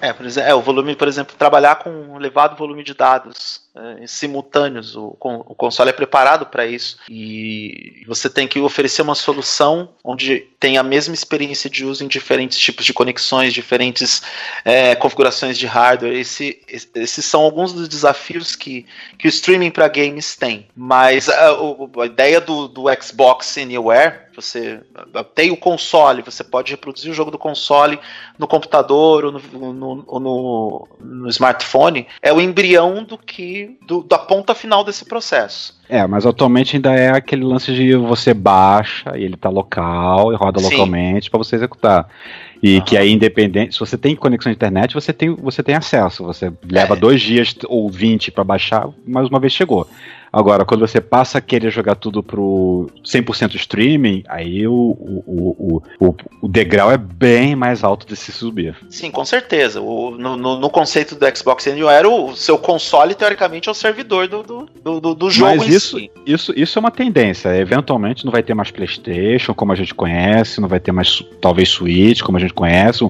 É, por exemplo, é, o volume, por exemplo, trabalhar com um elevado volume de dados é, simultâneos. O, o, console é preparado para isso e você tem que oferecer uma solução onde tem a mesma experiência de uso em diferentes tipos de conexões, diferentes é, configurações de hardware. Esse, esses são alguns dos desafios que, que o streaming para games tem. Mas a, a ideia do, do Xbox Anywhere você tem o console, você pode reproduzir o jogo do console no computador ou no, no, no, no smartphone, é o embrião do que do, da ponta final desse processo. É, mas atualmente ainda é aquele lance de você baixa e ele tá local e roda Sim. localmente para você executar. E uhum. que aí, independente, se você tem conexão de internet, você tem, você tem acesso. Você leva é. dois dias ou vinte para baixar, mais uma vez chegou. Agora, quando você passa a querer jogar tudo pro 100% streaming, aí o, o, o, o, degrau é bem mais alto de se subir. Sim, com certeza. No, no, conceito do Xbox Anywhere, o seu console, teoricamente, é o servidor do, do, do, do jogo Mas isso, si. isso, isso é uma tendência. Eventualmente não vai ter mais PlayStation, como a gente conhece, não vai ter mais, talvez, Switch, como a gente conhece.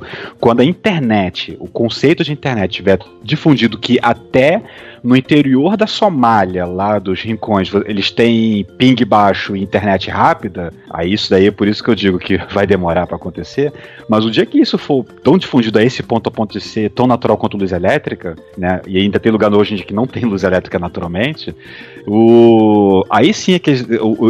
Quando a internet, o conceito de internet tiver difundido que até no interior da Somália, lá dos rincões, eles têm ping baixo e internet rápida, aí isso daí é por isso que eu digo que vai demorar para acontecer. Mas o dia que isso for tão difundido a esse ponto a ponto de ser tão natural quanto luz elétrica, né? E ainda tem lugar hoje em dia que não tem luz elétrica naturalmente, o, aí sim é que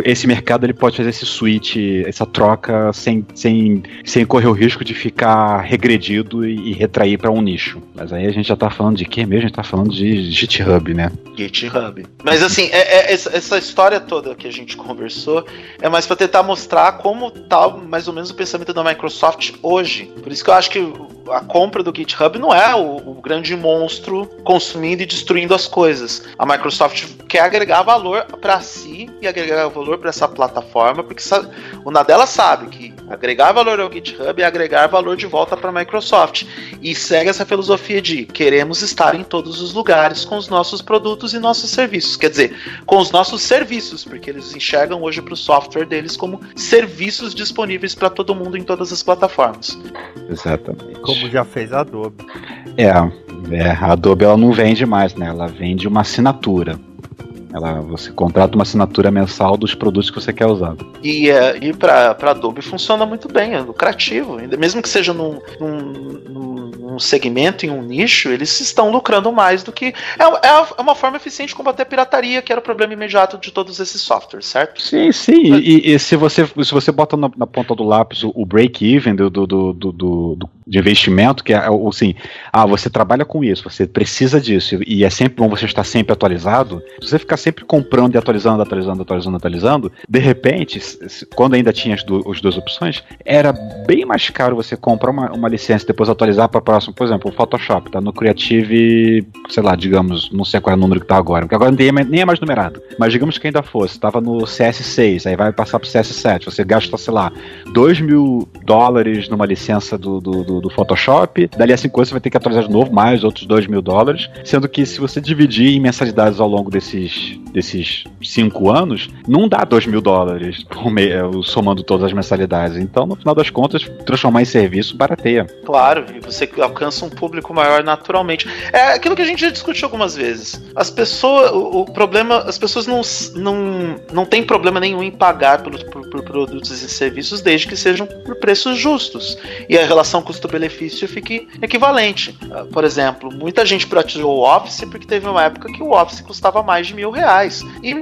esse mercado ele pode fazer esse switch, essa troca sem, sem, sem correr o risco de ficar regredido e, e retrair para um nicho. Mas aí a gente já tá falando de quê mesmo? A gente tá falando de GitHub, né? GitHub. Mas assim, é, é, essa história toda que a gente conversou é mais para tentar mostrar como tá mais ou menos o pensamento da Microsoft hoje. Por isso que eu acho que a compra do GitHub não é o, o grande monstro consumindo e destruindo as coisas. A Microsoft quer agregar valor para si e agregar valor para essa plataforma, porque o Nadella sabe que agregar valor ao GitHub é agregar valor de volta para a Microsoft. E segue essa filosofia de queremos estar em todos os lugares com os nossos produtos e nossos serviços. Quer dizer, com os nossos serviços, porque eles enxergam hoje para o software deles como serviços disponíveis para todo mundo em todas as plataformas. Exatamente. Como já fez a Adobe. É, é, a Adobe ela não vende mais, né? Ela vende uma assinatura. Ela, você contrata uma assinatura mensal dos produtos que você quer usar. E, é, e para Adobe funciona muito bem, é lucrativo. Mesmo que seja num, num, num, segmento, em um nicho, eles estão lucrando mais do que. É, é, é uma forma eficiente de combater a pirataria, que era o problema imediato de todos esses softwares, certo? Sim, sim. Mas... E, e, se, você, se você bota na, na ponta do lápis o, o break-even do, do, do, do, de investimento, que é assim, ah, você trabalha com isso, você precisa disso, e é sempre bom você estar sempre atualizado. Se você ficar sempre comprando e atualizando, atualizando, atualizando, atualizando, de repente, quando ainda tinha as, du as duas opções, era bem mais caro você comprar uma, uma licença e depois atualizar para o próximo. Por exemplo, o Photoshop tá no Creative, sei lá, digamos, não sei qual é o número que tá agora, porque agora nem é, nem é mais numerado. Mas digamos que ainda fosse, estava no CS6, aí vai passar pro CS7, você gasta, sei lá, 2 mil dólares numa licença do, do, do, do Photoshop, dali a 5 anos você vai ter que atualizar de novo mais outros 2 mil dólares, sendo que se você dividir em mensalidades ao longo desses desses, cinco anos, não dá 2 mil dólares por mês, somando todas as mensalidades. Então, no final das contas, transformar em serviço barateia. Claro, e você alcança um público maior naturalmente. É aquilo que a gente já discutiu algumas vezes. As pessoas, o, o problema, as pessoas não, não, não têm problema nenhum em pagar por, por, por produtos e serviços desde que sejam por preços justos e a relação custo-benefício fique equivalente. Ah, por exemplo, muita gente praticou o Office porque teve uma época que o Office custava mais de mil reais e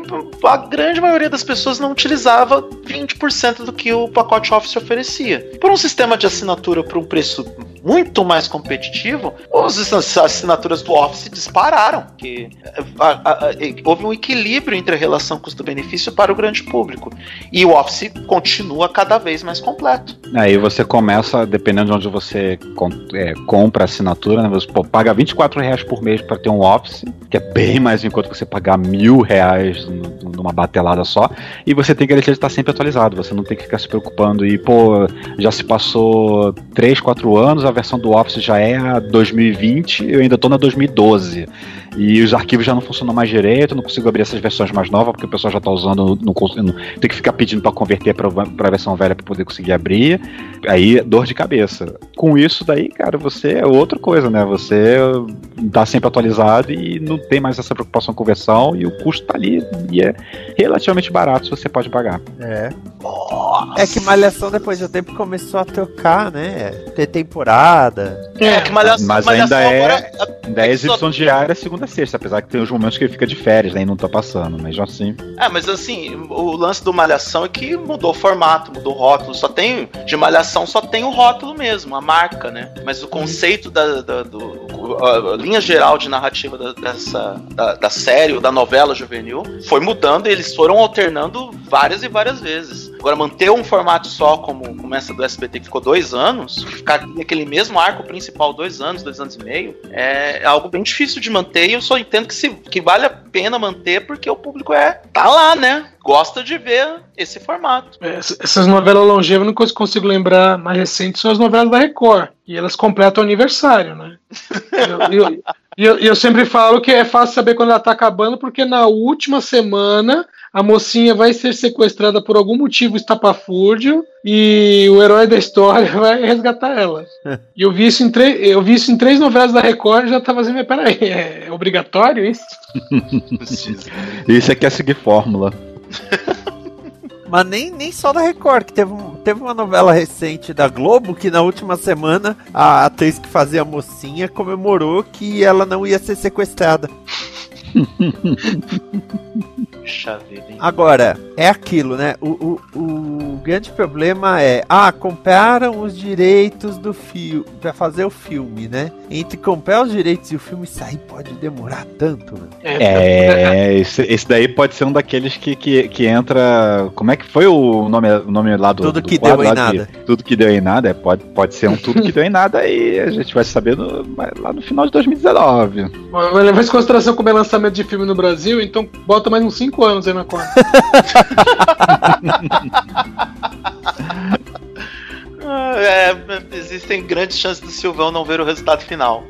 a grande maioria das pessoas não utilizava 20% do que o pacote Office oferecia. Por um sistema de assinatura por um preço muito mais competitivo, as assinaturas do Office dispararam, que houve um equilíbrio entre a relação custo-benefício para o grande público. E o Office continua cada vez mais completo. Aí você começa, dependendo de onde você é, compra a assinatura, né, você pô, paga 24 reais por mês para ter um Office, que é bem mais que você pagar mil reais numa batelada só, e você tem garantia de estar sempre atualizado, você não tem que ficar se preocupando e, pô, já se passou 3, 4 anos, a versão do Office já é a 2020, eu ainda tô na 2012. E os arquivos já não funcionam mais direito, não consigo abrir essas versões mais novas, porque o pessoal já tá usando, não, não, tem que ficar pedindo para converter para a versão velha para poder conseguir abrir. Aí, dor de cabeça. Com isso daí, cara, você é outra coisa, né? Você tá sempre atualizado e não tem mais essa preocupação com versão e o custo tá ali e é relativamente barato se você pode pagar. É. É que Malhação depois de um tempo começou a trocar, né? Ter temporada. É, que Malhação, Mas malhação ainda é, agora, ainda é exibição diária segunda a sexta, apesar que tem os momentos que ele fica de férias, né? E não tá passando, mas assim. É, mas assim, o lance do Malhação é que mudou o formato, mudou o rótulo. Só tem. De Malhação só tem o rótulo mesmo, a marca, né? Mas o conceito da, da do. A linha geral de narrativa da, dessa. Da, da série ou da novela juvenil foi mudando e eles foram alternando várias e várias vezes. Agora, manter um formato só, como, como essa do SBT, que ficou dois anos, ficar naquele mesmo arco principal dois anos, dois anos e meio, é algo bem difícil de manter. E eu só entendo que, se, que vale a pena manter porque o público é tá lá, né? Gosta de ver esse formato. É, essas novelas longevas, não consigo lembrar mais recentes, são as novelas da Record. E elas completam o aniversário, né? eu, eu, eu, eu, sempre falo que é fácil saber quando ela tá acabando, porque na última semana a mocinha vai ser sequestrada por algum motivo estapafúrdio e o herói da história vai resgatar ela. e eu vi isso em, eu vi isso em três novelas da Record e já tava assim, peraí, é obrigatório isso? isso é que é seguir fórmula. Mas nem, nem só da Record, que teve, teve uma novela recente da Globo que na última semana a atriz que fazia a mocinha comemorou que ela não ia ser sequestrada. Puxa vida, hein? Agora, é aquilo, né? O, o, o grande problema é, ah, compraram os direitos do filme para fazer o filme, né? Entre comprar os direitos e o filme sair pode demorar tanto, né? É, esse, esse daí pode ser um daqueles que, que, que entra. Como é que foi o nome, o nome lá do. Tudo do que deu em nada. Que, tudo que deu em nada, é, pode, pode ser um tudo que deu em nada e a gente vai saber no, lá no final de 2019. Vai levar em consideração como é lançamento de filme no Brasil, então bota mais uns 5 anos aí na conta. é, existem grandes chances do Silvão não ver o resultado final.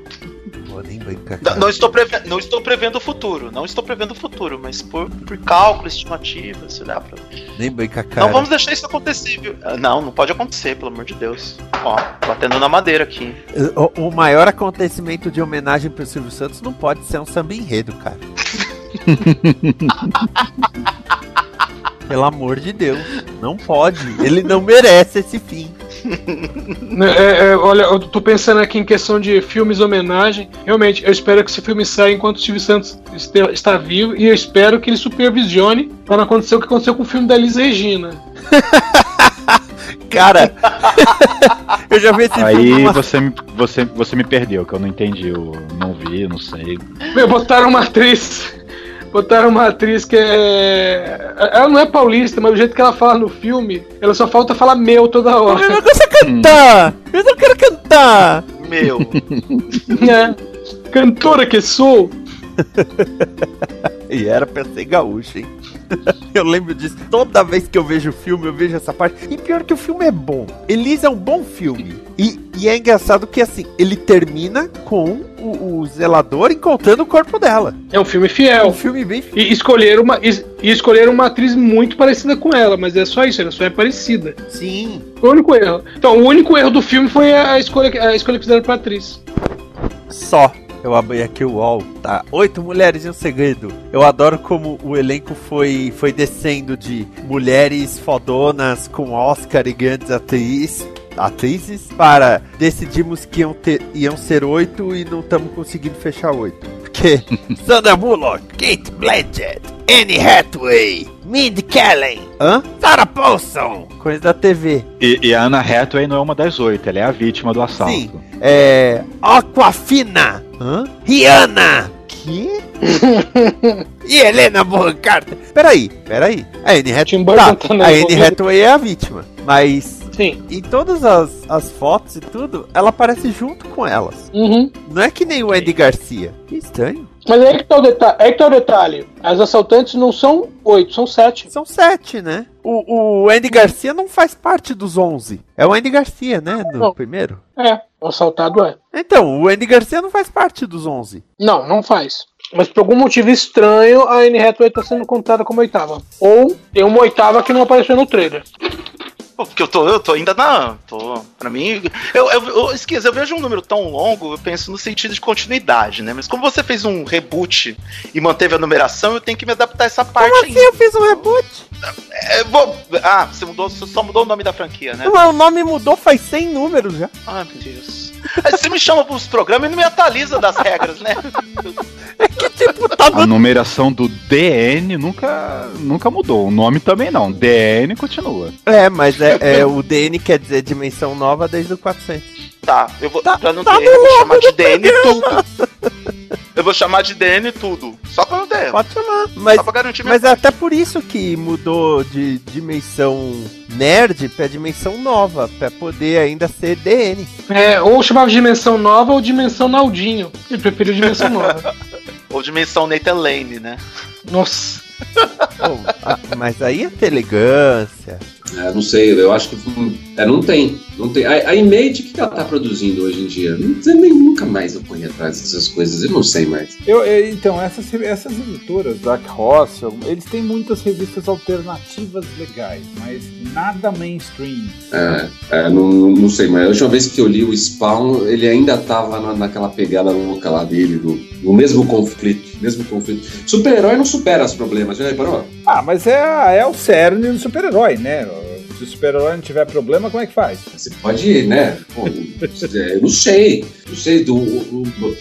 Não, não, estou prevendo, não estou prevendo o futuro, não estou prevendo o futuro, mas por, por cálculo, estimativa, se olhar pra. Nem brinca, cara. Não vamos deixar isso acontecer, viu? Não, não pode acontecer, pelo amor de Deus. Ó, batendo na madeira aqui. O, o maior acontecimento de homenagem pro Silvio Santos não pode ser um samba enredo, cara. Pelo amor de Deus, não pode. Ele não merece esse fim. É, é, olha, eu tô pensando aqui em questão de filmes homenagem. Realmente, eu espero que esse filme saia enquanto o Silvio Santos está vivo e eu espero que ele supervisione para não acontecer o que aconteceu com o filme da Elis Regina. Cara, eu já vi esse Aí filme. Aí você, me, você, você me perdeu, que eu não entendi, eu não vi, não sei. Meu, botaram uma atriz Botaram uma atriz que é. Ela não é paulista, mas o jeito que ela fala no filme, ela só falta falar meu toda hora. Eu não quero cantar! Eu não quero cantar! Meu! é. Cantora que sou! e era pra ser gaúcho, hein? eu lembro disso. Toda vez que eu vejo o filme, eu vejo essa parte. E pior que o filme é bom. Elisa é um bom filme. E, e é engraçado que, assim, ele termina com o, o zelador encontrando o corpo dela. É um filme É um fiel. filme bem fiel. E escolheram uma, e, e escolheram uma atriz muito parecida com ela, mas é só isso, ela só é parecida. Sim. Foi o único erro. Então, o único erro do filme foi a escolha, que- a escolha que fizeram pra atriz. Só. Eu abri aqui o UOL, tá? Oito mulheres e um segredo. Eu adoro como o elenco foi, foi descendo de mulheres fodonas com Oscar e grandes atrizes, atrizes para decidimos que iam, ter, iam ser oito e não estamos conseguindo fechar oito. Porque Sandra Bullock, Kate Blanchett, Anne Hathaway, Mindy Kaling, hã? Sarah Paulson, coisa da TV. E, e a Anna Hathaway não é uma das oito, ela é a vítima do assalto. Sim. É. Aquafina! Hã? Rihanna! Que? e Helena Bonham Carter? Peraí, peraí. A Anne Hathaway. Tá, a Anne envolvido. Hathaway é a vítima. Mas Sim. em todas as, as fotos e tudo, ela aparece junto com elas. Uhum. Não é que nem o Andy Garcia. Que estranho. Mas aí que tá o detalhe. Aí que tá o detalhe. As assaltantes não são oito, são sete. São sete, né? O, o Andy Garcia não faz parte dos onze. É o Andy Garcia, né? No Não. primeiro. É, o assaltado é. Então, o Andy Garcia não faz parte dos onze. Não, não faz. Mas por algum motivo estranho, a Anne Hathaway tá sendo contada como oitava. Ou tem uma oitava que não apareceu no trailer. Pô, Porque eu tô, eu tô ainda na. Tô, pra mim. Eu, eu, eu esqueço, eu vejo um número tão longo, eu penso no sentido de continuidade, né? Mas como você fez um reboot e manteve a numeração, eu tenho que me adaptar a essa parte Como assim eu fiz um reboot? É, vou- ah, você mudou, você só mudou o nome da franquia, né? O nome mudou faz 100 números já. Ai, meu Deus. Aí você me chama pros programas e não me atualiza das regras, né? Tipo, tá A numeração do DN nunca, nunca mudou. O nome também não. DN continua. É, mas é, é, o DN quer dizer dimensão nova desde o 400. Tá, eu vou. Tá- pra não tá ter, eu vou chamar de DN tudo. Eu vou chamar de DN tudo. Só quando der. Pode chamar. Mas, Só pra garantir mas é até por isso que mudou de dimensão nerd pra dimensão nova, pra poder ainda ser DN. É, ou chamava de dimensão nova ou dimensão Naldinho. Ele preferiu dimensão nova. Ou dimensão Nathan Lane, né? Nossa. Ah, mas aí é ter elegância. É, não sei, eu acho que é, não tem. Não tem. A, a Image, o que ela tá produzindo hoje em dia? Não nem nunca mais eu corri atrás dessas coisas, eu não sei mais. Eu, eu- então, essas, essas editoras, Dark Horse, eles têm muitas revistas alternativas legais, mas nada mainstream. É, é, não, não sei, mas a última vez que eu li o Spawn, ele ainda tava na- naquela pegada louca lá dele, do, do mesmo conflito, mesmo conflito. Super-herói não supera os problemas, já reparou? Ah, mas é, é o cerne do super-herói, né? Se o super-herói não tiver problema, como é que faz? Você pode, né? Pô, é, eu não sei. Não sei. Do, do- do-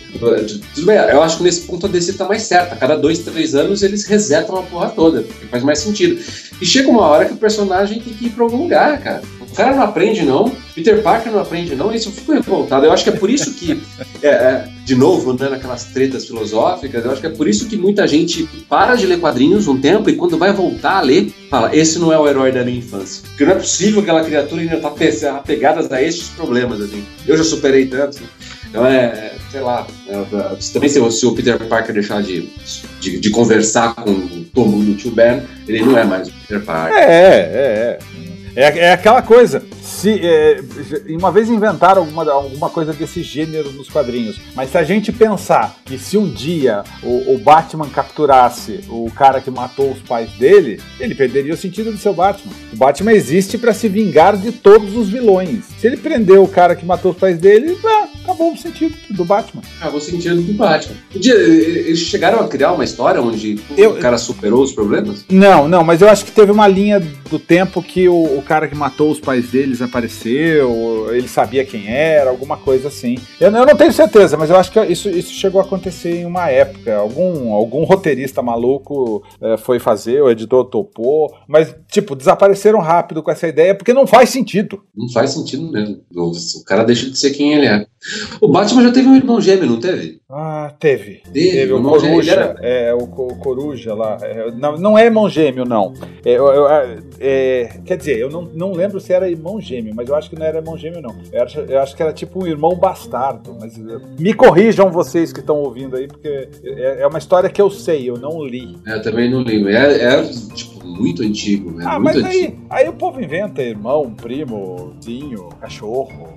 tudo bem, eu acho que nesse ponto a DC tá mais certa. A cada dois, três anos eles resetam a porra toda. Porque faz mais sentido. E chega uma hora que o personagem tem que ir pra algum lugar, cara. O cara não aprende, não. Peter Parker não aprende, não. Isso eu fico revoltado. Eu acho que é por isso que, é, é, de novo, andando naquelas tretas filosóficas, eu acho que é por isso que muita gente para de ler quadrinhos um tempo e quando vai voltar a ler, fala: esse não é o herói da minha infância. Porque não é possível que aquela criatura ainda tá pe- apegada a estes problemas, assim. Eu já superei tanto. Então é, é, sei lá, é, é, também se, se o Peter Parker deixar de, de, de conversar com o Tom tio Ben, ele não é mais o Peter Parker. É, é, é. É, é aquela coisa. Se, é, uma vez inventaram alguma, alguma coisa desse gênero nos quadrinhos, mas se a gente pensar que se um dia o, o Batman capturasse o cara que matou os pais dele, ele perderia o sentido do seu Batman. O Batman existe para se vingar de todos os vilões. Se ele prendeu o cara que matou os pais dele, ah, acabou o sentido do Batman. Acabou sentindo do Batman. Eles chegaram a criar uma história onde Eu- o cara superou os problemas? Não, não, mas eu acho que teve uma linha do tempo que o, o cara que matou os pais deles apareceu, ele sabia quem era, alguma coisa assim. Eu, não- eu não tenho certeza, mas eu acho que isso, isso chegou a acontecer em uma época. Algum, algum roteirista maluco eh, foi fazer, o editor topou, mas, tipo, desapareceram rápido com essa ideia porque não faz sentido. Não faz sentido mesmo. O o cara deixa de ser quem ele é. O Batman já teve um irmão gêmeo, não teve? Ah, teve. Teve, Teve o Coruja. era- É, o, o Coruja lá. É, não, não é irmão gêmeo, não. É, eu- eu- é, quer dizer, eu não, não lembro se era irmão gêmeo, mas eu acho que não era irmão gêmeo, não. Eu acho, eu acho que era tipo um irmão bastardo. Mas eh, me corrijam vocês que estão ouvindo aí, porque é, é uma história que eu sei, eu não li. É, eu também não lembro. É, é, tipo, muito antigo, né? Ah, muito mas antigo. aí, aí o povo inventa irmão, primo, vizinho, cachorro.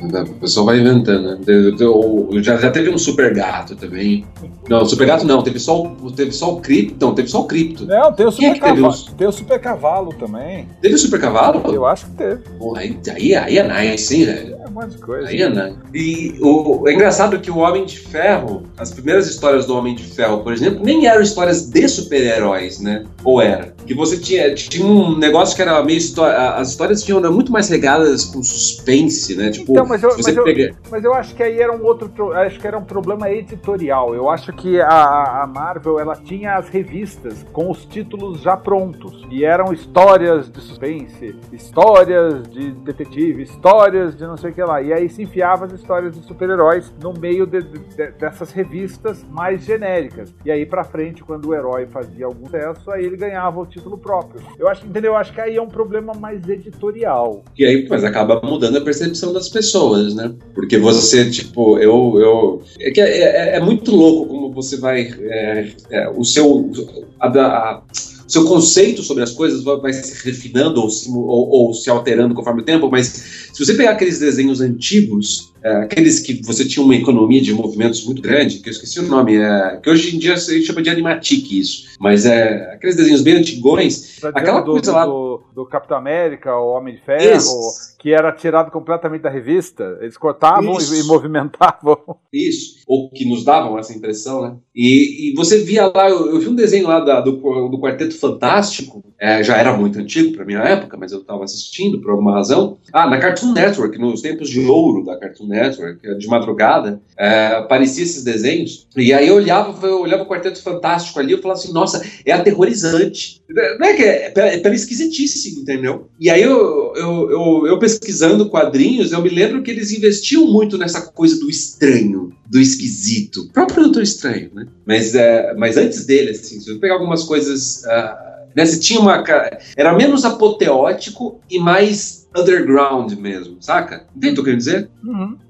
O pessoal vai inventando, né? Já, já teve um super gato também. Não, super gato não, teve só, o- teve só o cripto. Não, teve só o cripto. Não, tem o é super teve cavalo. os- Tem o super cavalo também. Teve o super cavalo? Eu acho que teve. Porra, aí, aí, aí é nice, hein, velho? É um monte de coisa. Aí é nice. E o, é engraçado que o Homem de Ferro, as primeiras histórias do Homem de Ferro, por exemplo, nem eram histórias de super-heróis, né? Ou era? Que você tinha, tinha um negócio que era meio. histó- As histórias tinham eram muito mais regadas com suspense, né? Tipo, Então, mas eu- você mas eu- pega- Mas eu acho que aí era um outro, acho que era um problema editorial. Eu acho que a, a Marvel ela tinha as revistas com os títulos já prontos e eram histórias de suspense, histórias de detetive, histórias de não sei o que lá. E aí se enfiava as histórias de super-heróis no meio de- de- dessas revistas mais genéricas. E aí pra frente, quando o herói fazia algum sucesso, aí ele ganhava o título próprio. Eu acho, entendeu? Eu acho que aí é um problema mais editorial. E aí, mas acaba mudando a percepção das pessoas, né? Porque você, tipo, eu. eu é, que é, é- é muito louco como você vai. é, é, o seu. a- a- seu conceito sobre as coisas vai, se refinando ou se, ou- ou se alterando conforme o tempo, mas se você pegar aqueles desenhos antigos, é, aqueles que você tinha uma economia de movimentos muito grande, que eu esqueci o nome, é, que hoje em dia se chama de animatic isso, mas é aqueles desenhos bem antigões, Tá Aquela do, coisa lá- do, do Capitão América, o Homem de Ferro, que era tirado completamente da revista. Eles cortavam e, e movimentavam. Isso, ou que nos davam essa impressão, né? E, e você via lá, eu, eu vi um desenho lá da- do, do Quarteto Fantástico, é, já era muito antigo pra minha época, mas eu tava assistindo por alguma razão. Ah, na Cartoon Network, nos tempos de ouro da Cartoon Network, de madrugada, é, aparecia esses desenhos, e aí eu olhava, eu olhava o Quarteto Fantástico ali, eu falava assim, nossa, é aterrorizante. Não é que é, é pela, esquisitice, entendeu? E aí eu, eu, eu, eu pesquisando quadrinhos, eu me lembro que eles investiam muito nessa coisa do estranho, do esquisito. O próprio Doutor Estranho, né? Mas, é, mas antes dele, assim, se eu pegar algumas coisas. ah, né, você tinha uma. Era menos apoteótico e mais underground mesmo, saca? Entende o que eu quero dizer?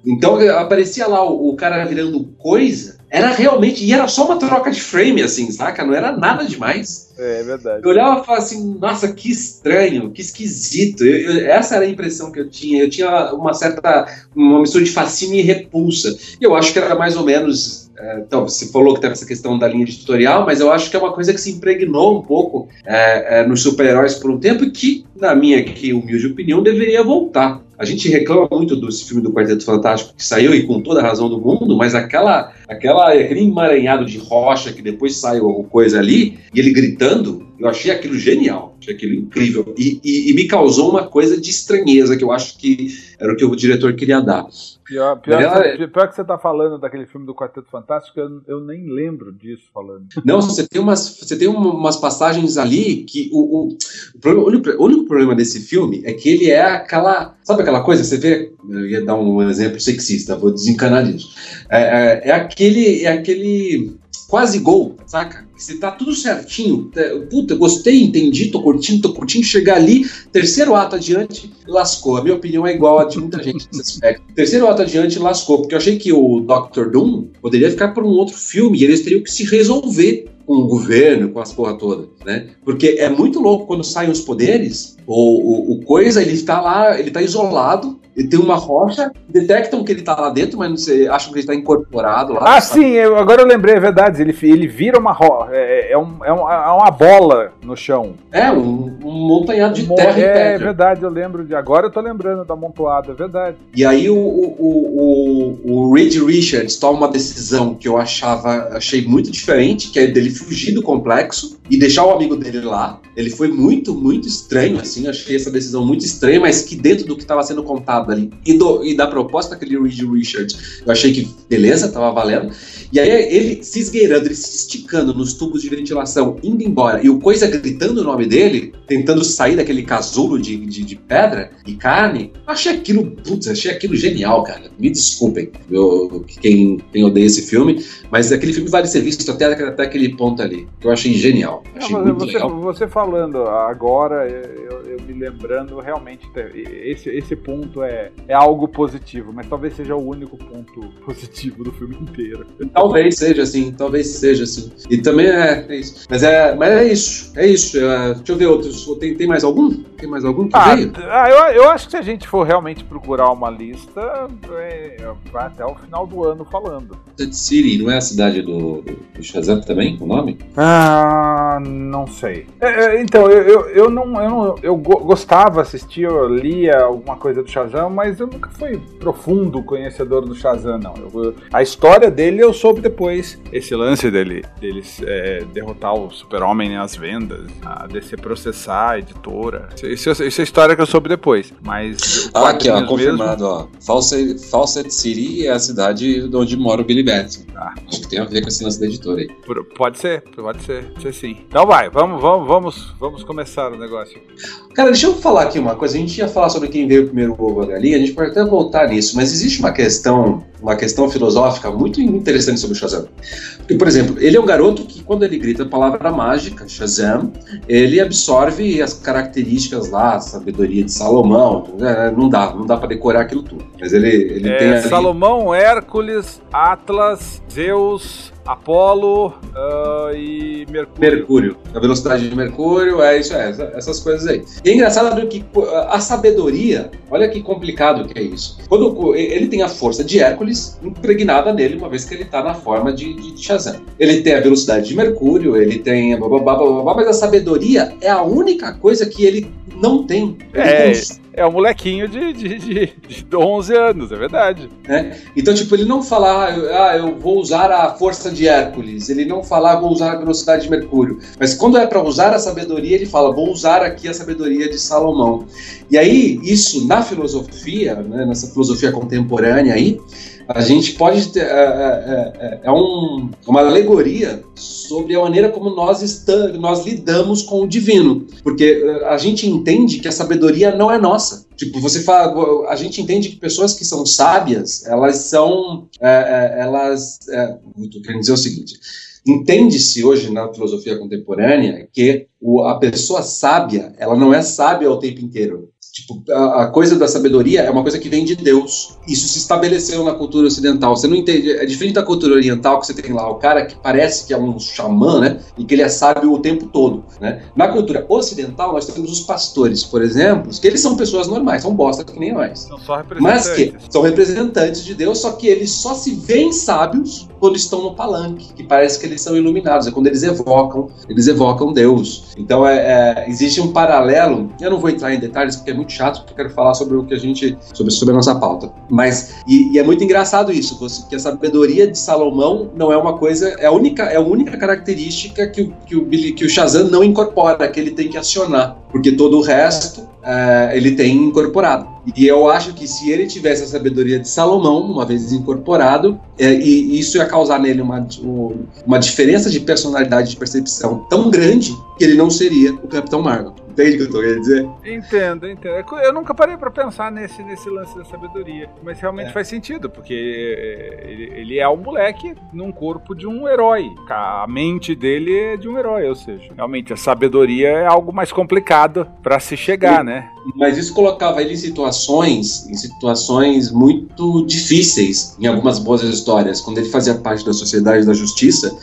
Então aparecia lá o, o cara virando coisa, era realmente. E era só uma troca de frame, assim, saca? Não era nada demais. É verdade. Eu olhava e falava assim, nossa, que estranho, que esquisito. Eu- eu- essa era a impressão que eu tinha. Eu tinha uma certa. uma mistura de fascínio e repulsa. E eu acho que era mais ou menos. É, então, você falou que teve essa questão da linha editorial, mas eu acho que é uma coisa que se impregnou um pouco é, é, nos super-heróis por um tempo e que, na minha aqui, humilde opinião, deveria voltar. A gente reclama muito desse filme do Quarteto Fantástico que saiu e com toda a razão do mundo, mas aquela, aquela, aquele emaranhado de rocha que depois saiu alguma coisa ali, e ele gritando, eu achei aquilo genial, achei aquilo incrível. E, e- e me causou uma coisa de estranheza que eu acho que era o que o diretor queria dar. Pior, pior, Ela que, você- pior que você tá falando daquele filme do Quarteto Fantástico, eu, eu nem lembro disso falando. Não, você tem umas, você tem uma- umas passagens ali que o, o, o, problema- o único problema desse filme é que ele é aquela. Sabe aquela coisa? Você vê. Eu ia dar um exemplo sexista, vou desencanar disso. É, é, é aquele. É aquele quase gol, saca? Se tá tudo certinho, tá- puta, gostei, entendi, tô curtindo, tô curtindo, chegar ali, terceiro ato adiante, lascou. A minha opinião é igual a de muita gente nesse aspecto. Terceiro ato adiante, lascou, porque eu achei que o Doctor Doom poderia ficar por um outro filme e eles teriam que se resolver com o governo, com as porra toda, né? Porque é muito louco quando saem os poderes, o, o, o coisa, ele tá lá, ele tá isolado, ele tem uma rocha, detectam que ele tá lá dentro, mas não sei, acham que ele tá incorporado lá. Ah, sim, eu- agora eu lembrei, é verdade. Ele, ele vira uma ro... é, é, um- é um- é uma bola no chão. É, um, um montanhado de Mo- terra é pedra. verdade, eu lembro de. Agora eu tô lembrando da amontoada, é verdade. E aí o, o, o, o Reed Richards toma uma decisão que eu achava, achei muito diferente, que é dele fugir do complexo, e deixar o amigo dele lá. Ele foi muito, muito estranho, assim. Achei essa decisão muito estranha, mas que dentro do que estava sendo contado ali e, do, e da proposta daquele Reed Richard, eu achei que beleza, tava valendo. E aí ele se esgueirando, ele se esticando nos tubos de ventilação, indo embora, e o Coisa gritando o nome dele, tentando sair daquele casulo de, de, de pedra e carne, achei aquilo, putz, achei aquilo genial, cara. Me desculpem, eu, quem, quem odeia esse filme, mas aquele filme vale ser visto até, até aquele ponto ali, que eu achei genial. Não, você, você falando agora, eu me lembrando, realmente, esse, esse ponto é, é algo positivo, mas talvez seja o único ponto positivo do filme inteiro. Talvez seja assim, talvez seja assim. E também é, é isso. Mas é, mas é isso, é isso. É, deixa eu ver outros. Tem, tem mais algum? Tem mais algum que Ah, veio? ah, eu, eu acho que se a gente for realmente procurar uma lista, é, vai até o final do ano falando. Dead City, não é a cidade do, do Shazam também, o nome? Ah, não sei. É, é, então, eu, eu, eu não. Eu, não, eu gostava, assistia, eu lia alguma coisa do Shazam, mas eu nunca fui profundo conhecedor do Shazam, não. Eu- a história dele eu soube depois. Esse lance dele, deles é, derrotar o Super-Homem nas vendas, a DC processar a editora. Isso, isso, isso é história que eu soube depois. Mas. Ah, aqui, ó, mesmo- confirmado, ó. Fawcett, Fawcett City é a cidade onde mora o Billy Batson. Ah. Acho que tem a ver com esse lance da editora aí. Por- Pode ser, pode ser, pode ser sim. Então vai, vamos, vamos, vamos, vamos começar o negócio. Cara, deixa eu falar aqui uma coisa. A gente ia falar sobre quem veio primeiro o ovo a galinha, a gente pode até voltar nisso, mas existe uma questão, uma questão filosófica muito interessante sobre o Shazam. Porque, por exemplo, ele é um garoto que, quando ele grita a palavra mágica, Shazam, ele absorve as características lá, a sabedoria de Salomão. né? Não dá, não dá pra decorar aquilo tudo. Mas ele, ele tem É, ali... Salomão, Hércules, Atlas, Zeus, Apolo ah, e Mercúrio. Mercúrio, a velocidade de Mercúrio, é isso, é, essa- essas coisas aí. E é engraçado que a sabedoria, olha que complicado que é isso. Quando ele tem a força de Hércules impregnada nele, uma vez que ele tá na forma de, de, Shazam. Ele tem a velocidade de Mercúrio, ele tem a bababá, bababá, mas a sabedoria é a única coisa que ele não tem. Ele É. cons- É um molequinho de, de, de, de 11 anos, é verdade. Então, tipo, ele não fala, ah, eu, ah, eu vou usar a força de Hércules, ele não fala, ah, vou usar a velocidade de Mercúrio. Mas quando é para usar a sabedoria, ele fala, vou usar aqui a sabedoria de Salomão. E aí, isso na filosofia, né, nessa filosofia contemporânea aí, a gente pode ter. É, é, é, é um- uma alegoria sobre a maneira como nós, está, nós lidamos com o divino. Porque eh, a gente entende que a sabedoria não é nossa. Tipo, você fala. A gente entende que pessoas que são sábias, elas são. é, é, elas. É, tô querendo dizer o seguinte. Entende-se hoje na filosofia contemporânea que o- a pessoa sábia, ela não é sábia o tempo inteiro. Tipo, a, a coisa da sabedoria é uma coisa que vem de Deus. Isso se estabeleceu na cultura ocidental. Você não entende. É diferente da cultura oriental, que você tem lá o cara que parece que é um xamã, né? E que ele é sábio o tempo todo, né? Na cultura ocidental, nós temos os pastores, por exemplo, que eles são pessoas normais, são bosta que nem nós. São só Mas que são representantes de Deus, só que eles só se veem sábios quando estão no palanque, que parece que eles são iluminados, é quando eles evocam, eles evocam Deus. Então é, é, existe um paralelo. Eu não vou entrar em detalhes porque é muito chato, porque eu quero falar sobre o que a gente sobre, sobre a nossa pauta. Mas e, e é muito engraçado isso, que a sabedoria de Salomão não é uma coisa, é a única, é a única característica que o, que o, que o Shazam não incorpora, que ele tem que acionar, porque todo o resto é, ele tem incorporado. E eu acho que se ele tivesse a sabedoria de Salomão, uma vez incorporado, é, e isso ia causar nele uma, um- uma diferença de personalidade, de percepção tão grande que ele não seria o Capitão Marvel. Entende o que eu tô querendo dizer? Entendo, entendo. É Eu nunca parei pra pensar nesse, nesse lance da sabedoria. Mas realmente É. faz sentido, porque é, ele, ele é um moleque num corpo de um herói. A mente dele é de um herói, ou seja, realmente a sabedoria é algo mais complicado pra se chegar, né? Mas isso colocava ele em situações, em situações muito difíceis em algumas boas histórias. Quando ele fazia parte da Sociedade da Justiça,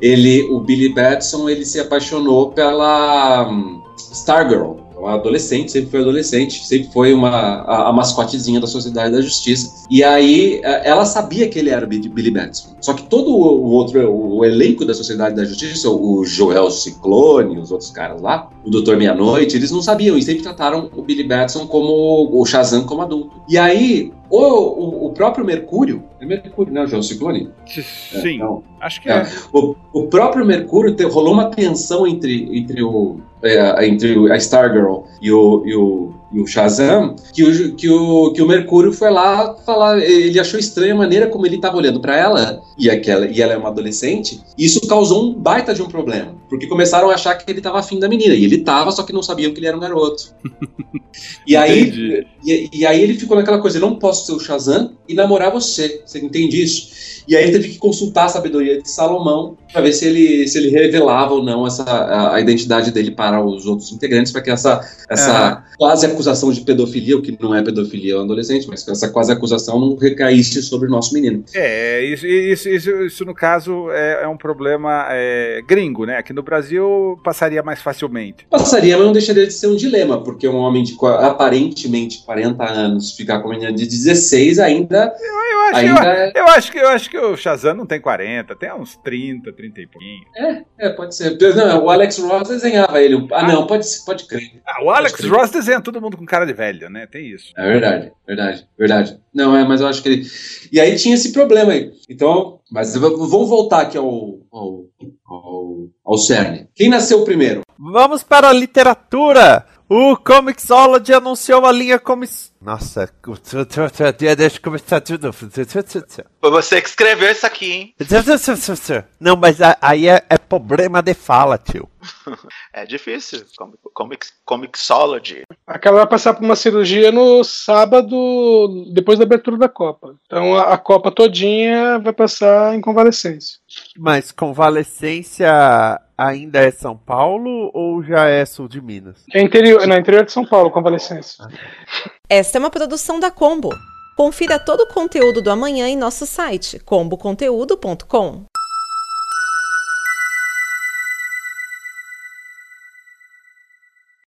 ele, o Billy Batson, ele se apaixonou pela hum, Stargirl. uma adolescente, sempre foi adolescente, sempre foi uma, a, a mascotezinha da Sociedade da Justiça. E aí é, ela sabia que ele era o Billy Batson. Só que todo o outro, o elenco da Sociedade da Justiça, o Joel Ciclone, os outros caras lá, o Doutor Meia-Noite, eles não sabiam e sempre trataram o Billy Batson como o Shazam como adulto. E aí o, o, o, próprio Mercúrio. É Mercúrio, né? O João Ciclone? Sim, é, acho que é. é. O, o, próprio Mercúrio te, rolou uma tensão entre, entre, o, é, entre a Stargirl e o, e o, e o Shazam, que o, que, o, que o Mercúrio foi lá falar. Ele achou estranha a maneira como ele estava olhando para ela, e, aquela, e ela é uma adolescente, e isso causou um baita de um problema. Porque começaram a achar que ele estava afim da menina, e ele estava, só que não sabiam que ele era um garoto. e, aí, e, e aí ele ficou naquela coisa: eu não posso posso ser o Shazam e namorar você. Você entende isso? E aí ele teve que consultar a sabedoria de Salomão para ver se ele, se ele revelava ou não essa, a, a identidade dele para os outros integrantes, para que essa, essa é. quase acusação de pedofilia, o que não é pedofilia é um adolescente, mas que essa quase acusação não recaísse sobre o nosso menino. É, isso, isso, isso, isso no caso é, é um problema é, gringo, né? Aqui no Brasil passaria mais facilmente. Passaria, mas não deixaria de ser um dilema, porque um homem de aparentemente 40 anos ficar com uma menina de 16 ainda. Eu, eu acho, ainda eu, é... eu, acho que eu acho que o Shazam não tem 40, tem uns 30, 30 e pouquinho. É, é, pode ser. Não, o Alex Ross desenhava ele. Ah, não, pode, pode crer. Ah, o Alex Ross desenha todo mundo com cara de velho, né? Tem isso. É verdade, verdade, verdade. Não, é, mas eu acho que ele. E aí tinha esse problema aí. Então, mas vamos voltar aqui ao, ao, ao, ao CERN. Quem nasceu primeiro? Vamos para a literatura! O Comixology anunciou a linha Comics. Nossa, deixa eu começar tudo. Foi você que escreveu isso aqui, hein? Não, mas aí é, é problema de fala, tio. É difícil. Comics, Comixology. Aquela vai passar por uma cirurgia no sábado, depois da abertura da Copa. Então a, a Copa todinha vai passar em convalescência. Mas convalescência ainda é São Paulo ou já é sul de Minas? É interior, não, interior de São Paulo, convalescência. Esta é uma produção da Combo. Confira todo o conteúdo do amanhã em nosso site comboconteúdo.com.